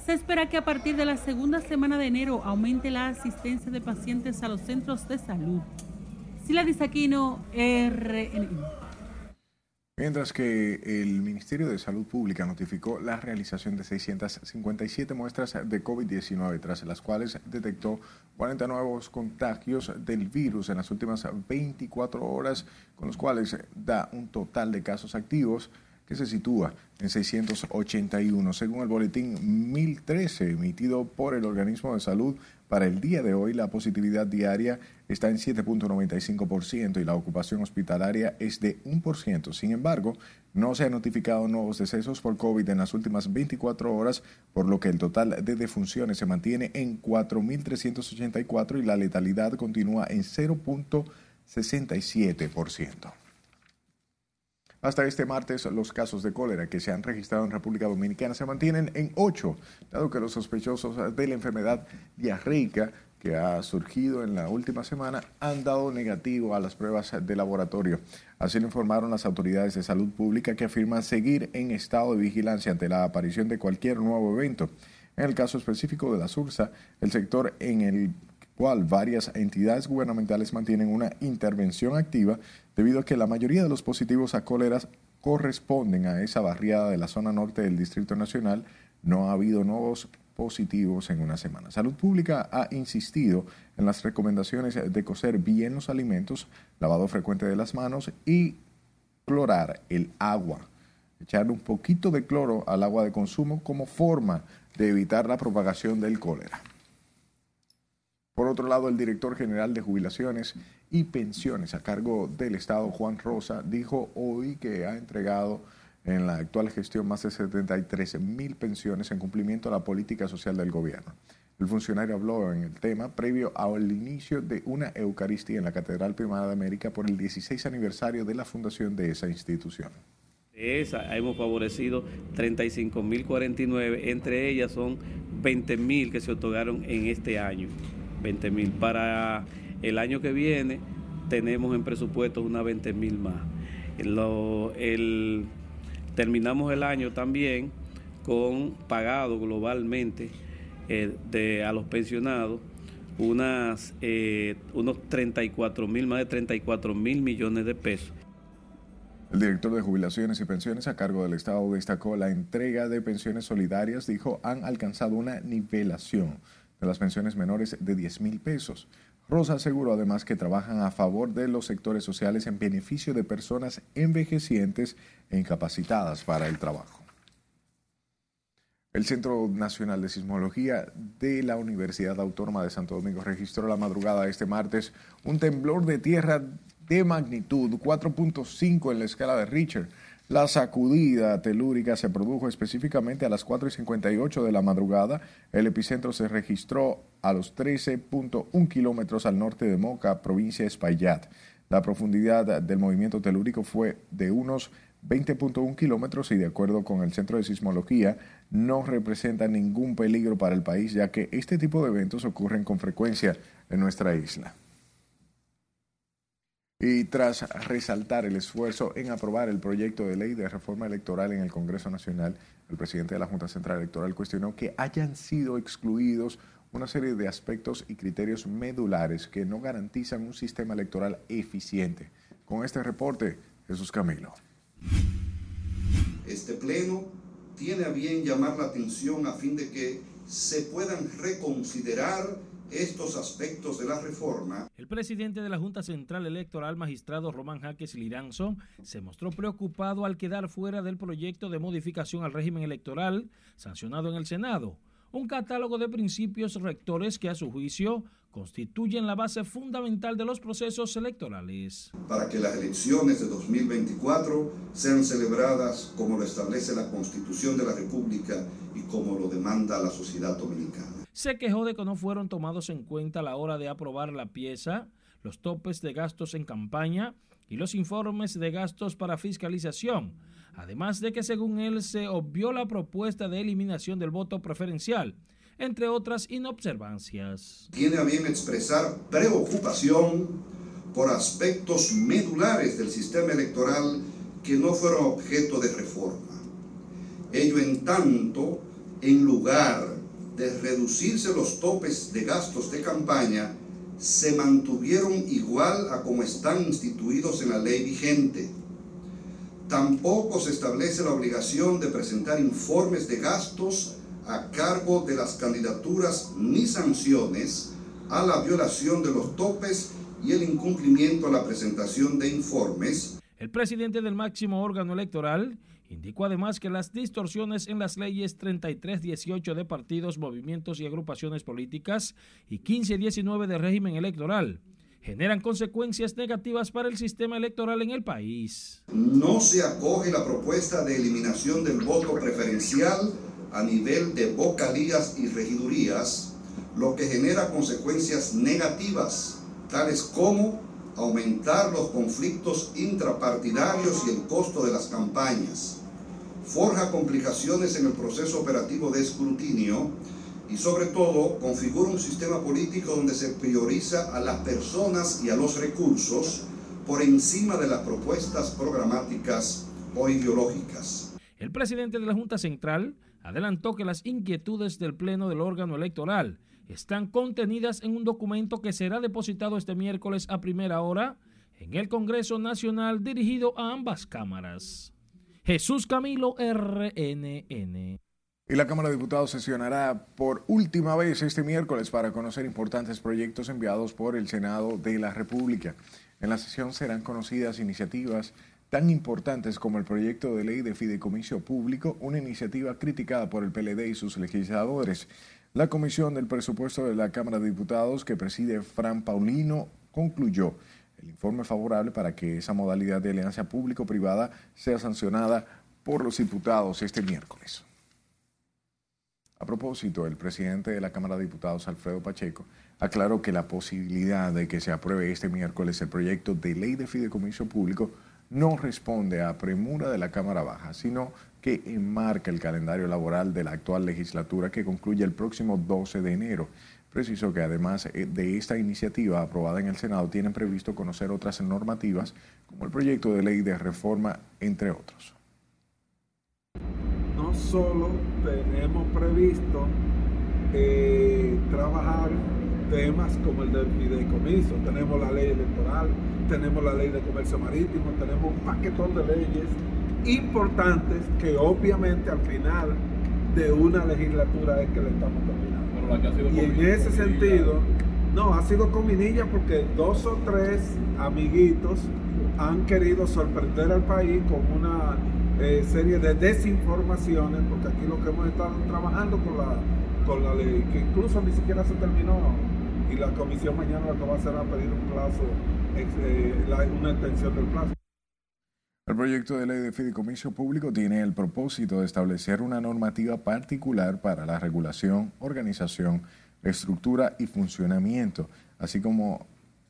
Se espera que a partir de la segunda semana de enero aumente la asistencia de pacientes a los centros de salud. Sila Disaquino, RNI. Mientras que el Ministerio de Salud Pública notificó la realización de 657 muestras de COVID-19, tras las cuales detectó 40 nuevos contagios del virus en las últimas 24 horas, con los cuales da un total de casos activos se sitúa en 681, según el boletín 1013 emitido por el organismo de salud. Para el día de hoy, la positividad diaria está en 7.95% y la ocupación hospitalaria es de 1%. Sin embargo, no se han notificado nuevos decesos por COVID en las últimas 24 horas, por lo que el total de defunciones se mantiene en 4.384 y la letalidad continúa en 0.67%. Hasta este martes, los casos de cólera que se han registrado en República Dominicana se mantienen en 8, dado que los sospechosos de la enfermedad diarreica que ha surgido en la última semana han dado negativo a las pruebas de laboratorio. Así lo informaron las autoridades de salud pública que afirman seguir en estado de vigilancia ante la aparición de cualquier nuevo evento. En el caso específico de la SURSA, el sector en el cual varias entidades gubernamentales mantienen una intervención activa debido a que la mayoría de los positivos a cóleras corresponden a esa barriada de la zona norte del Distrito Nacional. No ha habido nuevos positivos en una semana. Salud Pública ha insistido en las recomendaciones de cocer bien los alimentos, lavado frecuente de las manos y clorar el agua. Echarle un poquito de cloro al agua de consumo como forma de evitar la propagación del cólera. Por otro lado, el director general de jubilaciones y pensiones a cargo del Estado, Juan Rosa, dijo hoy que ha entregado en la actual gestión más de 73 mil pensiones en cumplimiento a la política social del gobierno. El funcionario habló en el tema previo al inicio de una Eucaristía en la Catedral Primada de América por el 16 aniversario de la fundación de esa institución. esa hemos favorecido 35.049, entre ellas son 20 mil que se otorgaron en este año. 20 mil. Para el año que viene tenemos en presupuesto unas 20 mil más. el, terminamos el año también con pagado globalmente eh, a los pensionados unas, eh, unos 34 mil, más de 34 mil millones de pesos. El director de jubilaciones y pensiones a cargo del Estado destacó la entrega de pensiones solidarias, dijo, han alcanzado una nivelación de las pensiones menores de 10 mil pesos. Rosa aseguró además que trabajan a favor de los sectores sociales en beneficio de personas envejecientes e incapacitadas para el trabajo. El Centro Nacional de Sismología de la Universidad Autónoma de Santo Domingo registró la madrugada de este martes un temblor de tierra de magnitud 4.5 en la escala de Richter. La sacudida telúrica se produjo específicamente a las 4 y 58 de la madrugada. El epicentro se registró a los 13.1 kilómetros al norte de Moca, provincia de Espaillat. La profundidad del movimiento telúrico fue de unos 20.1 kilómetros y de acuerdo con el Centro de Sismología no representa ningún peligro para el país ya que este tipo de eventos ocurren con frecuencia en nuestra isla. Y tras resaltar el esfuerzo en aprobar el proyecto de ley de reforma electoral en el Congreso Nacional, el presidente de la Junta Central Electoral cuestionó que hayan sido excluidos una serie de aspectos y criterios medulares que no garantizan un sistema electoral eficiente. Con este reporte, Jesús Camilo. Este pleno tiene a bien llamar la atención a fin de que se puedan reconsiderar estos aspectos de la reforma. El presidente de la Junta Central Electoral, magistrado Román Jaques Liranzo, se mostró preocupado al quedar fuera del proyecto de modificación al régimen electoral sancionado en el Senado, un catálogo de principios rectores que a su juicio constituyen la base fundamental de los procesos electorales. Para que las elecciones de 2024 sean celebradas como lo establece la Constitución de la República y como lo demanda la sociedad dominicana. Se quejó de que no fueron tomados en cuenta a la hora de aprobar la pieza, los topes de gastos en campaña y los informes de gastos para fiscalización, además de que según él se obvió la propuesta de eliminación del voto preferencial entre otras inobservancias. Tiene a bien expresar preocupación por aspectos medulares del sistema electoral que no fueron objeto de reforma. Ello en tanto, en lugar de reducirse los topes de gastos de campaña, se mantuvieron igual a como están instituidos en la ley vigente. Tampoco se establece la obligación de presentar informes de gastos a cargo de las candidaturas ni sanciones a la violación de los topes y el incumplimiento a la presentación de informes. El presidente del máximo órgano electoral indicó además que las distorsiones en las leyes 3318 de partidos, movimientos y agrupaciones políticas y 1519 de régimen electoral generan consecuencias negativas para el sistema electoral en el país. No se acoge la propuesta de eliminación del voto preferencial a nivel de vocalías y regidurías, lo que genera consecuencias negativas, tales como aumentar los conflictos intrapartidarios y el costo de las campañas, forja complicaciones en el proceso operativo de escrutinio y sobre todo configura un sistema político donde se prioriza a las personas y a los recursos por encima de las propuestas programáticas o ideológicas. El presidente de la Junta Central adelantó que las inquietudes del Pleno del órgano electoral están contenidas en un documento que será depositado este miércoles a primera hora en el Congreso Nacional dirigido a ambas cámaras. Jesús Camilo RNN. Y la Cámara de Diputados sesionará por última vez este miércoles para conocer importantes proyectos enviados por el Senado de la República. En la sesión serán conocidas iniciativas tan importantes como el proyecto de ley de fideicomiso público, una iniciativa criticada por el PLD y sus legisladores. La Comisión del Presupuesto de la Cámara de Diputados, que preside Fran Paulino, concluyó el informe favorable para que esa modalidad de alianza público-privada sea sancionada por los diputados este miércoles. A propósito, el presidente de la Cámara de Diputados, Alfredo Pacheco, aclaró que la posibilidad de que se apruebe este miércoles el proyecto de ley de fideicomiso público no responde a premura de la Cámara Baja, sino que enmarca el calendario laboral de la actual legislatura que concluye el próximo 12 de enero. Preciso que además eh, de esta iniciativa aprobada en el Senado tienen previsto conocer otras normativas como el proyecto de ley de reforma, entre otros. No solo tenemos previsto eh, trabajar temas como el del fideicomiso, tenemos la ley electoral, tenemos la ley de comercio marítimo, tenemos un paquetón de leyes importantes que obviamente al final de una legislatura es que le estamos terminando. Y en ese sentido, no, ha sido con minilla porque dos o tres amiguitos han querido sorprender al país con una eh, serie de desinformaciones, porque aquí lo que hemos estado trabajando con la, con la ley, que incluso ni siquiera se terminó, y la comisión mañana lo que va a hacer es pedir un plazo, eh, una extensión del plazo. El proyecto de ley de fideicomiso público tiene el propósito de establecer una normativa particular para la regulación, organización, estructura y funcionamiento, así como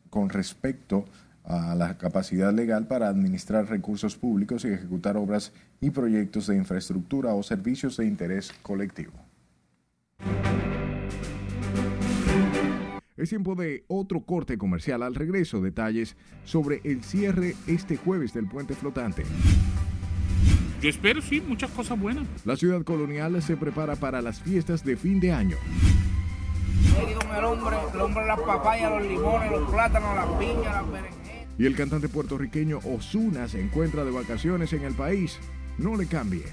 con respecto a la capacidad legal para administrar recursos públicos y ejecutar obras y proyectos de infraestructura o servicios de interés colectivo. Es tiempo de otro corte comercial. Al regreso, detalles sobre el cierre este jueves del puente flotante. Yo espero, sí, muchas cosas buenas. La ciudad colonial se prepara para las fiestas de fin de año. El hombre, el hombre, las papayas, los limones, los plátanos, las piñas, las berenjenas. Y el cantante puertorriqueño Osuna se encuentra de vacaciones en el país. No le cambie.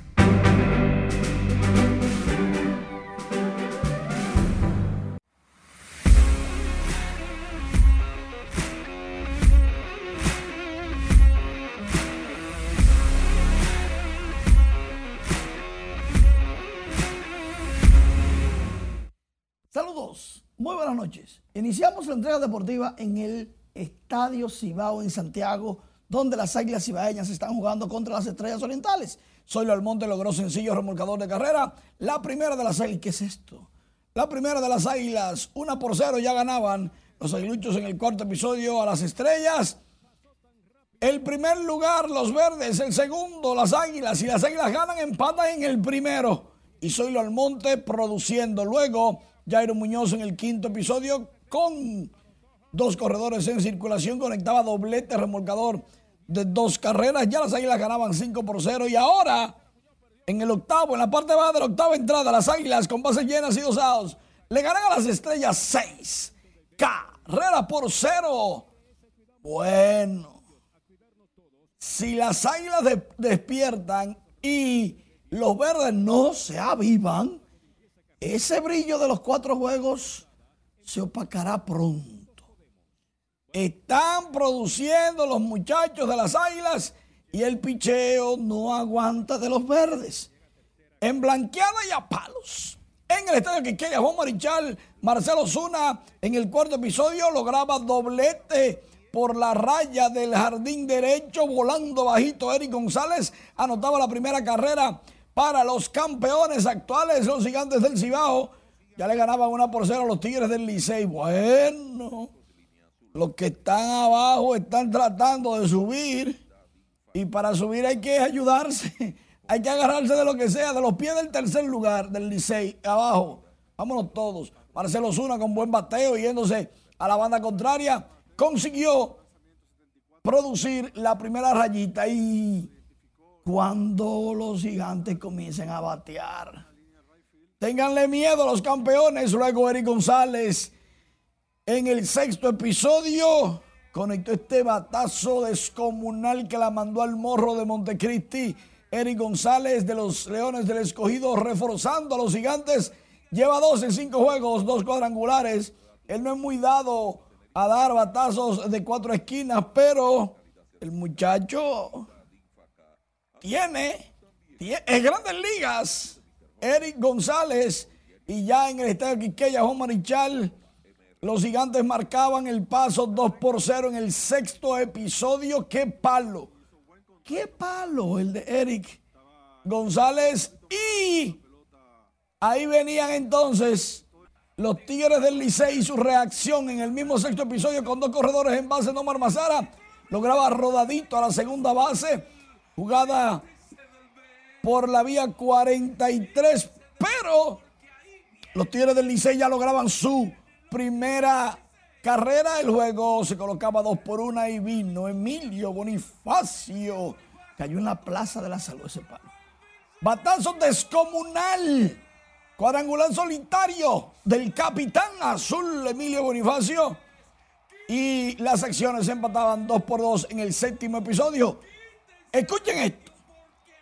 Iniciamos la entrega deportiva en el Estadio Cibao en Santiago, donde las águilas cibaeñas están jugando contra las estrellas orientales. Soy Almonte logró sencillo remolcador de carrera. La primera de las águilas, ¿qué es esto? La primera de las águilas, una por cero, ya ganaban los aguiluchos en el cuarto episodio a las estrellas. El primer lugar, los verdes. El segundo, las águilas. Y las águilas ganan, empatan en el primero. Y soy Almonte produciendo. Luego, Jairo Muñoz en el quinto episodio con dos corredores en circulación, conectaba doblete remolcador de dos carreras. Ya las águilas ganaban 5 por 0 y ahora en el octavo, en la parte baja de la octava entrada, las águilas con bases llenas y dos outs le ganan a las estrellas 6 carreras por 0. Bueno, si las águilas despiertan y los verdes no se avivan, ese brillo de los cuatro juegos se opacará pronto. Están produciendo los muchachos de las águilas y el picheo no aguanta de los verdes. En blanqueada y a palos. En el estadio Quiqueya, Juan Marichal, Marcelo Zuna, en el cuarto episodio lograba doblete por la raya del jardín derecho, volando bajito. Eric González anotaba la primera carrera para los campeones actuales, los gigantes del Cibao. Ya le ganaban una por cero a los Tigres del Licey. Bueno, los que están abajo están tratando de subir. Y para subir hay que ayudarse. *laughs* Hay que agarrarse de lo que sea, de los pies del tercer lugar del Licey, abajo. Vámonos todos. Marcelo Zuna con buen bateo, yéndose a la banda contraria, consiguió producir la primera rayita y cuando los gigantes comiencen a batear. Ténganle miedo a los campeones. Luego Eric González en el sexto episodio conectó este batazo descomunal que la mandó al morro de Montecristi. Eric González de los Leones del Escogido reforzando a los gigantes. Lleva dos en cinco juegos, dos cuadrangulares. Él no es muy dado a dar batazos de cuatro esquinas, pero el muchacho tiene, en grandes ligas, Eric González y ya en el estadio Quiqueya, Juan Marichal, los gigantes marcaban el paso 2 por 0 en el sexto episodio. ¡Qué palo! ¡Qué palo el de Eric González! Y ahí venían entonces los Tigres del Licey y su reacción en el mismo sexto episodio con dos corredores en base, no Mazara lograba rodadito a la segunda base, jugada por la vía 43, pero los Tigres del Licey ya lograban su primera carrera. El juego se colocaba dos por una y vino Emilio Bonifacio. Cayó en la Plaza de la Salud ese palo. Batazo descomunal. Cuadrangular solitario del capitán azul Emilio Bonifacio. Y las acciones empataban dos por dos en el séptimo episodio. Escuchen esto.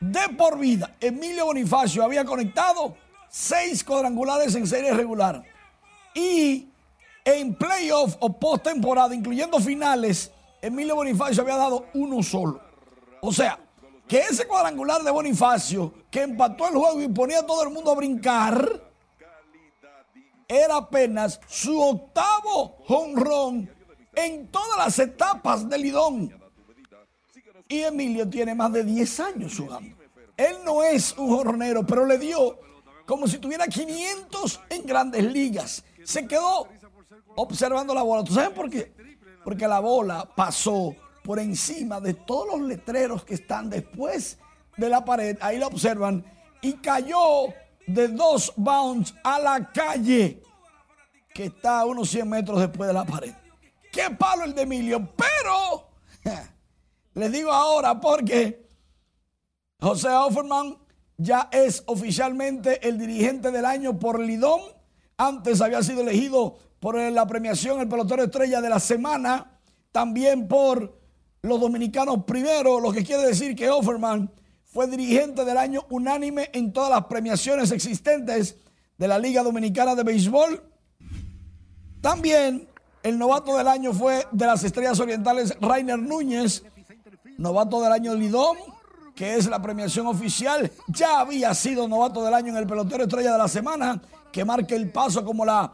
De por vida, Emilio Bonifacio había conectado seis cuadrangulares en serie regular. Y en playoff o postemporada, incluyendo finales, Emilio Bonifacio había dado uno solo. O sea, que ese cuadrangular de Bonifacio, que empató el juego y ponía a todo el mundo a brincar, era apenas su octavo honrón en todas las etapas del Lidón. Y Emilio tiene más de 10 años jugando. Él no es un jornero, pero le dio como si tuviera 500 en grandes ligas. Se quedó observando la bola. ¿Tú sabes por qué? Porque la bola pasó por encima de todos los letreros que están después de la pared. Ahí la observan. Y cayó de dos bounds a la calle, que está a unos 100 metros después de la pared. ¡Qué palo el de Emilio! Pero, *laughs* les digo ahora porque José Offerman ya es oficialmente el dirigente del año por Lidón. Antes había sido elegido por la premiación El Pelotero Estrella de la Semana, también por los dominicanos primero, lo que quiere decir que Offerman fue dirigente del año unánime en todas las premiaciones existentes de la Liga Dominicana de Béisbol. También el novato del año fue de las Estrellas Orientales Rainer Núñez, novato del año Lidón, que es la premiación oficial. Ya había sido novato del año en el pelotero estrella de la semana, que marca el paso como la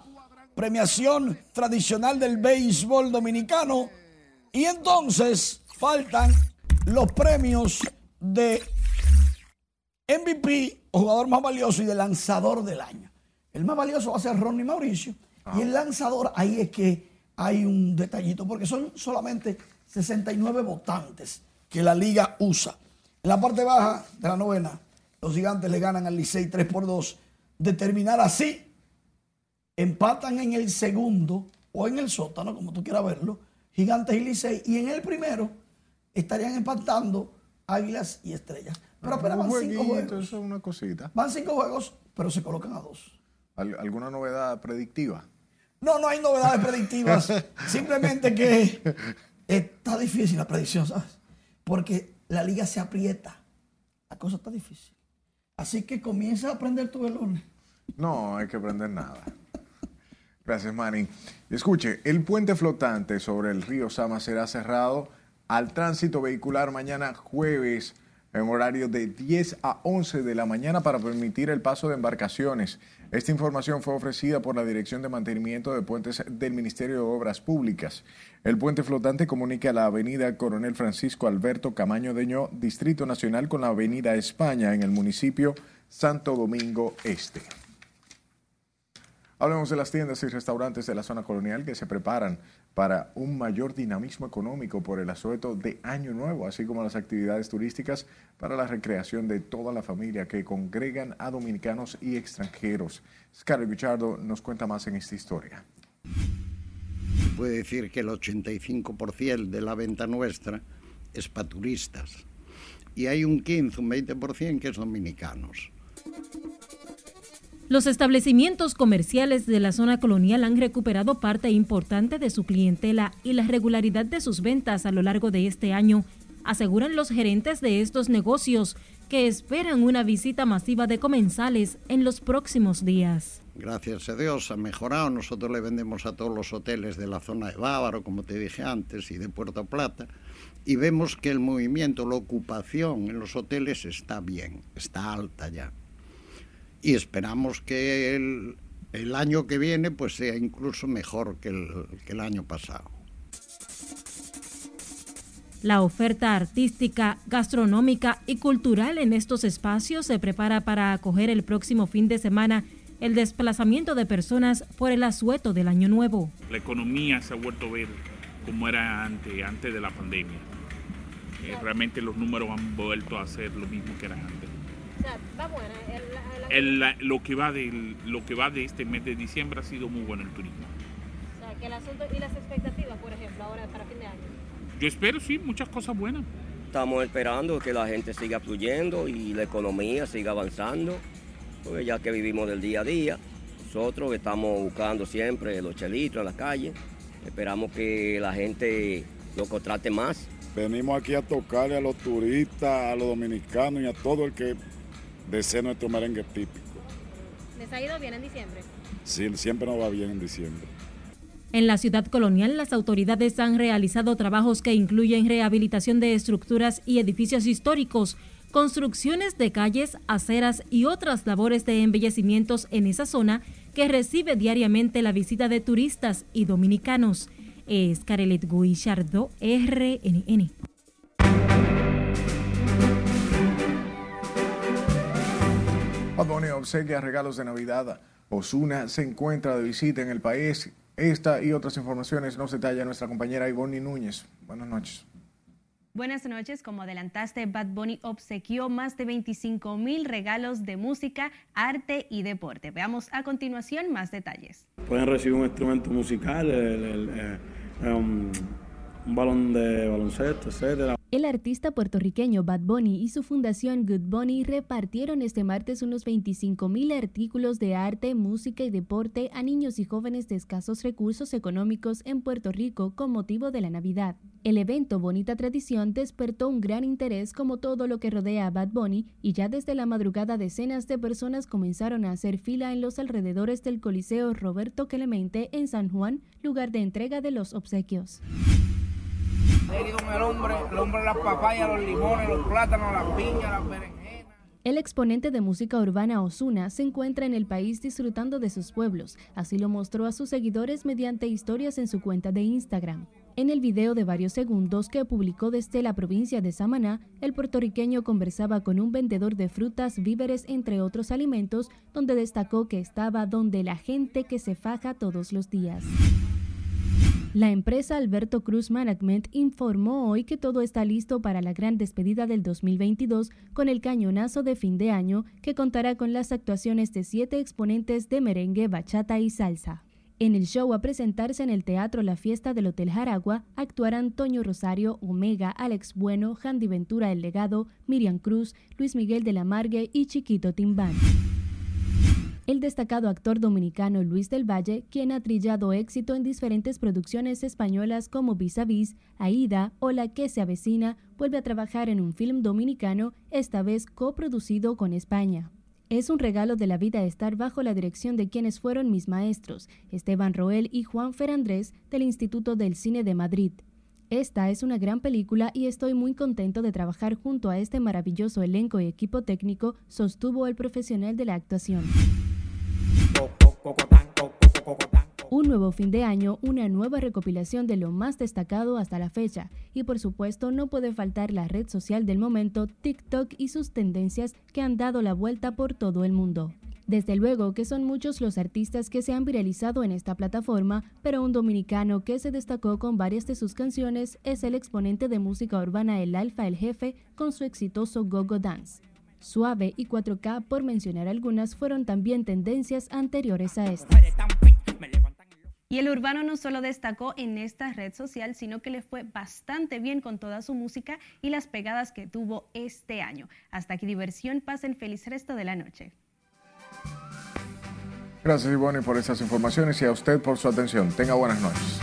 premiación tradicional del béisbol dominicano. Y entonces faltan los premios de MVP jugador más valioso y de lanzador del año. El más valioso va a ser Ronnie Mauricio. Y el lanzador, ahí es que hay un detallito, porque son solamente 69 votantes que la liga usa. En la parte baja de la novena, los gigantes le ganan al Licey 3 por 2. De terminar así, empatan en el segundo o en el sótano, como tú quieras verlo, gigantes y Licey. Y en el primero estarían empatando Águilas y Estrellas. Pero apenas van cinco juegos. Eso es una cosita. Van cinco juegos, pero se colocan a dos. ¿Alguna novedad predictiva? No, no hay novedades predictivas. *laughs* Simplemente que está difícil la predicción, ¿sabes? Porque la liga se aprieta. La cosa está difícil. Así que comienza a aprender tu velones. No, hay que aprender nada. Gracias, Manny. Escuche, el puente flotante sobre el río Sama será cerrado al tránsito vehicular mañana jueves en horario de 10 a 11 de la mañana para permitir el paso de embarcaciones. Esta información fue ofrecida por la Dirección de Mantenimiento de Puentes del Ministerio de Obras Públicas. El puente flotante comunica la avenida Coronel Francisco Alberto Camaño Deño, Distrito Nacional, con la avenida España en el municipio Santo Domingo Este. Hablemos de las tiendas y restaurantes de la zona colonial que se preparan para un mayor dinamismo económico por el asueto de Año Nuevo, así como las actividades turísticas para la recreación de toda la familia que congregan a dominicanos y extranjeros. Scarlett Guichardo nos cuenta más en esta historia. Puede decir que el 85% de la venta nuestra es para turistas y hay un 15, un 20% que es dominicanos. Los establecimientos comerciales de la zona colonial han recuperado parte importante de su clientela y la regularidad de sus ventas a lo largo de este año, aseguran los gerentes de estos negocios, que esperan una visita masiva de comensales en los próximos días. Gracias a Dios ha mejorado. Nosotros le vendemos a todos los hoteles de la zona de Bávaro, como te dije antes, y de Puerto Plata, y vemos que el movimiento, la ocupación en los hoteles está bien, está alta ya y esperamos que el, año que viene pues sea incluso mejor que el, que el año pasado. La oferta artística, gastronómica y cultural en estos espacios se prepara para acoger el próximo fin de semana el desplazamiento de personas por el asueto del Año Nuevo. La economía se ha vuelto verde. como era antes, antes de la pandemia. Eh, realmente los números han vuelto a ser lo mismo que eran antes. O sea, va buena. El, el, la, lo, que va de, lo que va de este mes de diciembre ha sido muy bueno el turismo. O sea, que el asunto y las expectativas, por ejemplo, ahora para fin de año. Yo espero, sí, muchas cosas buenas. Estamos esperando que la gente siga fluyendo y la economía siga avanzando, porque ya que vivimos del día a día, nosotros estamos buscando siempre los chelitos en la calle, esperamos que la gente lo contrate más. Venimos aquí a tocarle a los turistas, a los dominicanos y a todo el que desee nuestro merengue típico. ¿Les ha ido bien en diciembre? Sí, siempre nos va bien en diciembre. En la ciudad colonial, las autoridades han realizado trabajos que incluyen rehabilitación de estructuras y edificios históricos, construcciones de calles, aceras y otras labores de embellecimientos en esa zona que recibe diariamente la visita de turistas y dominicanos. Es Carelet Guillardo, RNN. Obsequia regalos de Navidad. Osuna se encuentra de visita en el país esta y otras informaciones nos detalla nuestra compañera Ivonne Núñez. Buenas noches. Buenas noches. Como adelantaste, Bad Bunny obsequió más de 25 mil regalos de música, arte y deporte. Veamos a continuación más detalles. Pueden recibir un instrumento musical, el, el, el, eh, um, un balón de baloncesto, etcétera. El artista puertorriqueño Bad Bunny y su fundación Good Bunny repartieron este martes unos 25 mil artículos de arte, música y deporte a niños y jóvenes de escasos recursos económicos en Puerto Rico con motivo de la Navidad. El evento Bonita Tradición despertó un gran interés como todo lo que rodea a Bad Bunny y ya desde la madrugada decenas de personas comenzaron a hacer fila en los alrededores del Coliseo Roberto Clemente en San Juan, lugar de entrega de los obsequios el exponente de música urbana Osuna se encuentra en el país disfrutando de sus pueblos, así lo mostró a sus seguidores mediante historias en su cuenta de Instagram. En el video de varios segundos que publicó desde la provincia de Samaná, el puertorriqueño conversaba con un vendedor de frutas, víveres, entre otros alimentos, donde destacó que estaba donde la gente que se faja todos los días. La empresa Alberto Cruz Management informó hoy que todo está listo para la gran despedida del 2022 con el cañonazo de fin de año que contará con las actuaciones de siete exponentes de merengue, bachata y salsa. En el show a presentarse en el Teatro La Fiesta del Hotel Jaragua actuarán Toño Rosario, Omega, Alex Bueno, Handy Ventura El Legado, Miriam Cruz, Luis Miguel de la Margue y Chiquito Timbán el destacado actor dominicano Luis del Valle, quien ha trillado éxito en diferentes producciones españolas como Vis a Vis, Aida o La que se avecina, vuelve a trabajar en un film dominicano, esta vez coproducido con España. Es un regalo de la vida estar bajo la dirección de quienes fueron mis maestros, Esteban Roel y Juan Ferandrés del Instituto del Cine de Madrid. Esta es una gran película y estoy muy contento de trabajar junto a este maravilloso elenco y equipo técnico, sostuvo el profesional de la actuación. Un nuevo fin de año, una nueva recopilación de lo más destacado hasta la fecha. Y por supuesto no puede faltar la red social del momento, TikTok y sus tendencias que han dado la vuelta por todo el mundo. Desde luego que son muchos los artistas que se han viralizado en esta plataforma, pero un dominicano que se destacó con varias de sus canciones es el exponente de música urbana El Alfa el Jefe con su exitoso Go-Go Dance. Suave y 4K, por mencionar algunas, fueron también tendencias anteriores a esta. Y el urbano no solo destacó en esta red social, sino que le fue bastante bien con toda su música y las pegadas que tuvo este año. Hasta aquí diversión, pasen feliz resto de la noche. Gracias Ivonne por estas informaciones y a usted por su atención. Tenga buenas noches.